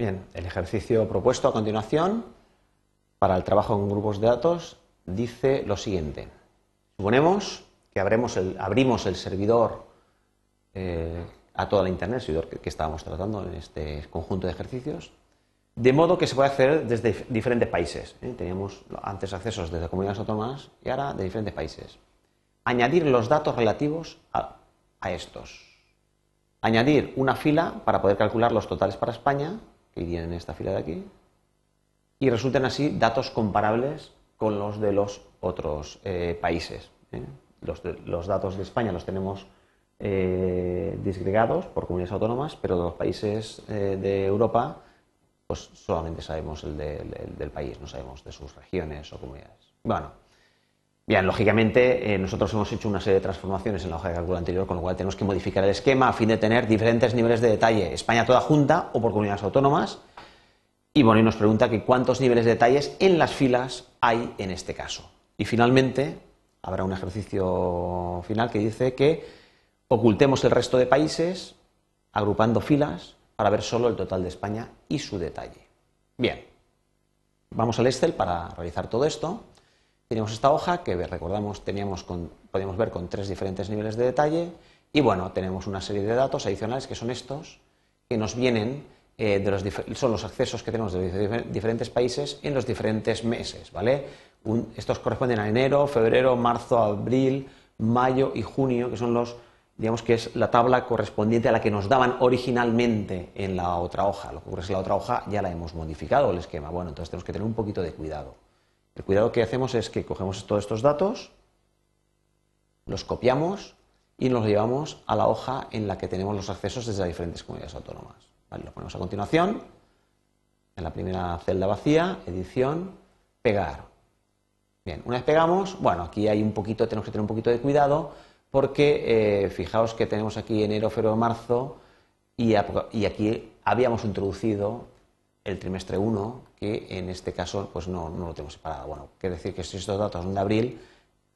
Bien, el ejercicio propuesto a continuación para el trabajo en grupos de datos dice lo siguiente. Suponemos que abrimos el servidor eh, a toda la Internet, el servidor que, estábamos tratando en este conjunto de ejercicios, de modo que se puede acceder desde diferentes países. ¿eh? Teníamos antes accesos desde comunidades autónomas y ahora de diferentes países. Añadir los datos relativos a, estos. Añadir una fila para poder calcular los totales para España, irían en esta fila de aquí, y resultan así datos comparables con los de los otros eh, países. ¿eh? Los, datos de España los tenemos eh, disgregados por comunidades autónomas, pero de los países de Europa pues solamente sabemos el, del país, no sabemos de sus regiones o comunidades. Bueno, bien, lógicamente nosotros hemos hecho una serie de transformaciones en la hoja de cálculo anterior, con lo cual tenemos que modificar el esquema a fin de tener diferentes niveles de detalle, España toda junta o por comunidades autónomas, y bueno, y nos pregunta que cuántos niveles de detalles en las filas hay en este caso. Y finalmente, habrá un ejercicio final que dice que ocultemos el resto de países agrupando filas para ver solo el total de España y su detalle. Bien, vamos al Excel para realizar todo esto. Tenemos esta hoja que recordamos teníamos podíamos ver con tres diferentes niveles de detalle y bueno, tenemos una serie de datos adicionales que son estos que nos vienen eh, son los accesos que tenemos de diferentes países en los diferentes meses, ¿vale? estos corresponden a enero, febrero, marzo, abril, mayo y junio, que son los, digamos que es la tabla correspondiente a la que nos daban originalmente en la otra hoja. Lo que ocurre es que la otra hoja ya la hemos modificado el esquema. Bueno, entonces tenemos que tener un poquito de cuidado. El cuidado que hacemos es que cogemos todos estos datos, los copiamos y nos los llevamos a la hoja en la que tenemos los accesos desde las diferentes comunidades autónomas lo ponemos a continuación, en la primera celda vacía, edición, pegar. Bien, una vez pegamos, bueno, aquí hay un poquito, tenemos que tener un poquito de cuidado porque eh, fijaos que tenemos aquí enero, febrero, marzo y, aquí habíamos introducido el trimestre 1 que en este caso pues no, lo tenemos separado. Bueno, quiere decir que si estos datos son de abril,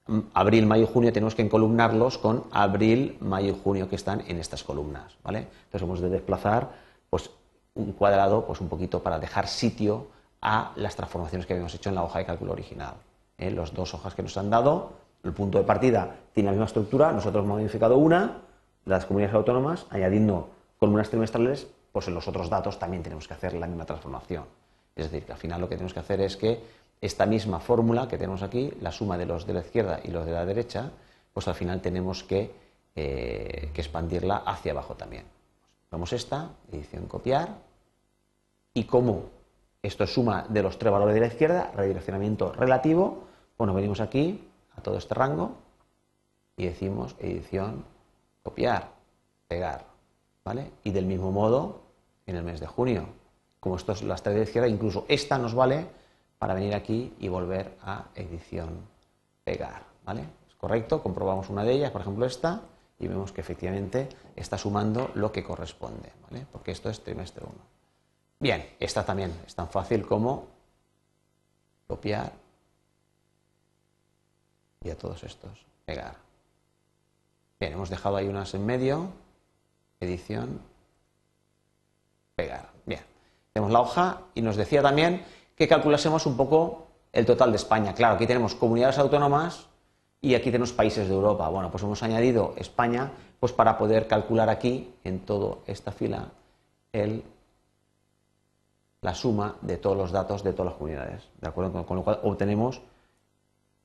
mm, abril, mayo y junio tenemos que encolumnarlos con abril, mayo y junio que están en estas columnas, ¿vale? Entonces hemos de desplazar pues un cuadrado pues un poquito para dejar sitio a las transformaciones que habíamos hecho en la hoja de cálculo original. ¿eh? Las dos hojas que nos han dado, el punto de partida tiene la misma estructura, nosotros hemos modificado una, las comunidades autónomas, añadiendo columnas trimestrales, pues en los otros datos también tenemos que hacer la misma transformación. Es decir, que al final lo que tenemos que hacer es que esta misma fórmula que tenemos aquí, la suma de los de la izquierda y los de la derecha, pues al final tenemos que eh, expandirla hacia abajo también. Vamos esta, edición copiar, y como esto es suma de los tres valores de la izquierda, redireccionamiento relativo, bueno, venimos aquí a todo este rango y decimos edición copiar, pegar, ¿vale? Y del mismo modo en el mes de junio, como esto es las tres de la izquierda, incluso esta nos vale para venir aquí y volver a edición pegar, ¿vale? Es correcto, comprobamos una de ellas, por ejemplo esta, y vemos que efectivamente está sumando lo que corresponde, ¿vale? porque esto es trimestre 1. Bien, esta también es tan fácil como copiar y a todos estos pegar. Bien, hemos dejado ahí unas en medio, edición, la hoja y nos decía también que calculásemos un poco el total de España. Claro, aquí tenemos comunidades autónomas y aquí tenemos países de Europa. Bueno, pues hemos añadido España pues para poder calcular aquí, en toda esta fila, el, la suma de todos los datos de todas las comunidades. ¿De acuerdo? Con, lo cual obtenemos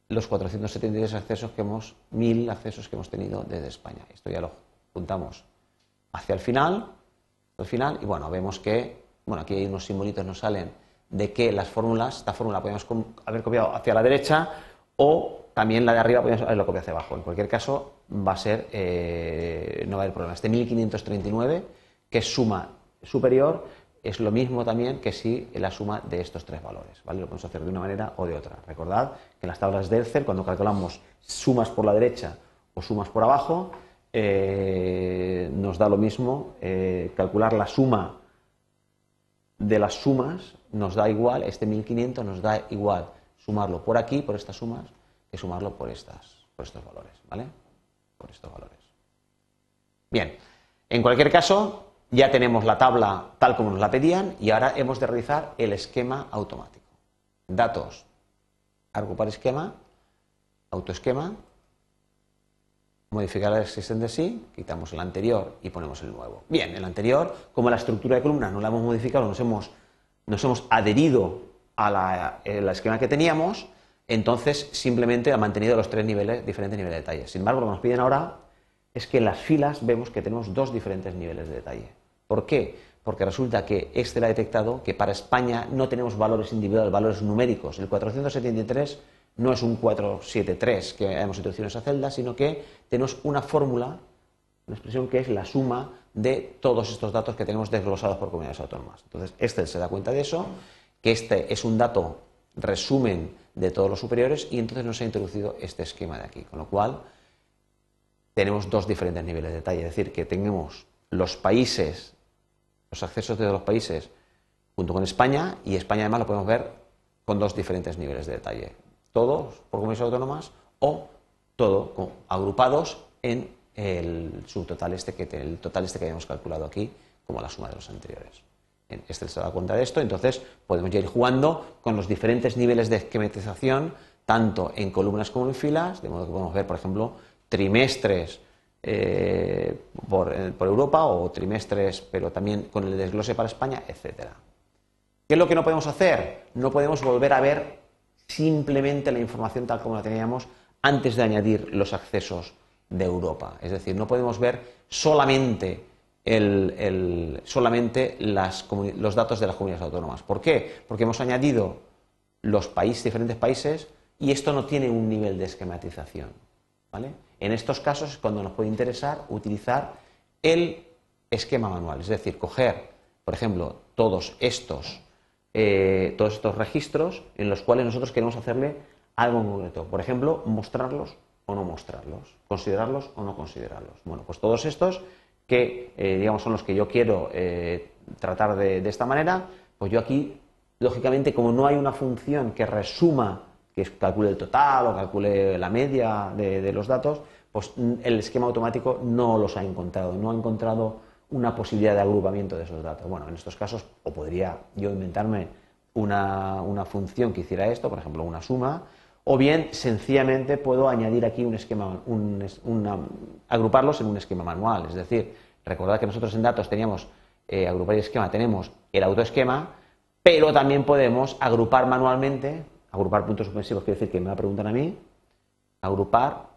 los 473 accesos que hemos, 1000 accesos que hemos tenido desde España. Esto ya lo juntamos hacia el final, al final, y bueno, vemos que, bueno, aquí hay unos simbolitos nos salen de que las fórmulas, esta fórmula podemos haber copiado hacia la derecha o también la de arriba podemos lo copia hacia abajo. En cualquier caso, va a ser, eh, no va a haber problema. Este 1539, que es suma superior, es lo mismo también que si la suma de estos tres valores. ¿vale? Lo podemos hacer de una manera o de otra. Recordad que en las tablas de Excel, cuando calculamos sumas por la derecha o sumas por abajo, eh, nos da lo mismo eh, calcular la suma de las sumas, nos da igual, este 1500 nos da igual sumarlo por aquí, por estas sumas, que sumarlo por, estas, por estos valores, ¿vale? Por estos valores. Bien, en cualquier caso, ya tenemos la tabla tal como nos la pedían y ahora hemos de realizar el esquema automático. Datos, agrupar esquema, autoesquema, modificar el existente sí, quitamos el anterior y ponemos el nuevo. Bien, el anterior, como la estructura de columna no la hemos modificado, nos hemos, nos hemos adherido al esquema que teníamos, entonces simplemente ha mantenido los tres niveles, diferentes niveles de detalle. Sin embargo, lo que nos piden ahora es que en las filas vemos que tenemos dos diferentes niveles de detalle. ¿Por qué? Porque resulta que Excel ha detectado que para España no tenemos valores individuales, valores numéricos. El 473 no es un 473 que hemos introducido en esa celda, sino que tenemos una fórmula, una expresión que es la suma de todos estos datos que tenemos desglosados por comunidades autónomas. Entonces, Excel se da cuenta de eso, que este es un dato resumen de todos los superiores y entonces nos ha introducido este esquema de aquí, con lo cual tenemos dos diferentes niveles de detalle, es decir, que tenemos los países, los accesos de los países junto con España y España además lo podemos ver con dos diferentes niveles de detalle todos por comunidades autónomas o todo agrupados en el subtotal este que el total este que habíamos calculado aquí como la suma de los anteriores. Este se da cuenta de esto, entonces podemos ir jugando con los diferentes niveles de esquematización, tanto en columnas como en filas, de modo que podemos ver, por ejemplo, trimestres eh, por, eh, por, Europa o trimestres, pero también con el desglose para España, etcétera. ¿Qué es lo que no podemos hacer? No podemos volver a ver simplemente la información tal como la teníamos antes de añadir los accesos de Europa. Es decir, no podemos ver solamente, solamente los datos de las comunidades autónomas. ¿Por qué? Porque hemos añadido los países, diferentes países y esto no tiene un nivel de esquematización. ¿vale? En estos casos es cuando nos puede interesar utilizar el esquema manual, es decir, coger, por ejemplo, todos estos eh, todos estos registros en los cuales nosotros queremos hacerle algo en concreto. Por ejemplo, mostrarlos o no mostrarlos, considerarlos o no considerarlos. Bueno, pues todos estos que, eh, digamos, son los que yo quiero eh, tratar de, esta manera, pues yo aquí, lógicamente, como no hay una función que resuma, que calcule el total o calcule la media de los datos, pues el esquema automático no los ha encontrado, no ha encontrado una posibilidad de agrupamiento de esos datos. Bueno, en estos casos, o podría yo inventarme una, función que hiciera esto, por ejemplo, una suma, o bien sencillamente puedo añadir aquí un esquema, agruparlos en un esquema manual. Es decir, recordad que nosotros en datos teníamos eh, agrupar y esquema, tenemos el autoesquema, pero también podemos agrupar manualmente, agrupar puntos suspensivos, quiere decir que me va a preguntar a mí, agrupar,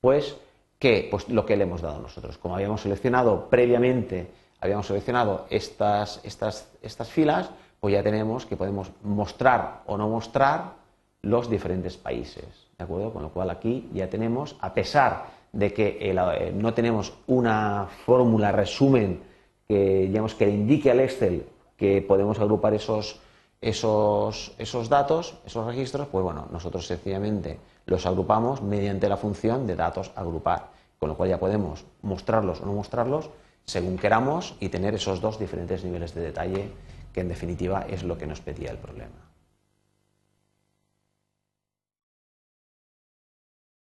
pues que pues, lo que le hemos dado nosotros. Como habíamos seleccionado previamente, habíamos seleccionado estas, estas, estas filas, pues ya tenemos que podemos mostrar o no mostrar los diferentes países. ¿De acuerdo? Con lo cual aquí ya tenemos, a pesar de que eh, no tenemos una fórmula resumen que, digamos, que indique al Excel que podemos agrupar esos, esos, datos, esos registros, pues bueno, nosotros sencillamente los agrupamos mediante la función de datos agrupar, con lo cual ya podemos mostrarlos o no mostrarlos según queramos y tener esos dos diferentes niveles de detalle que en definitiva es lo que nos pedía el problema.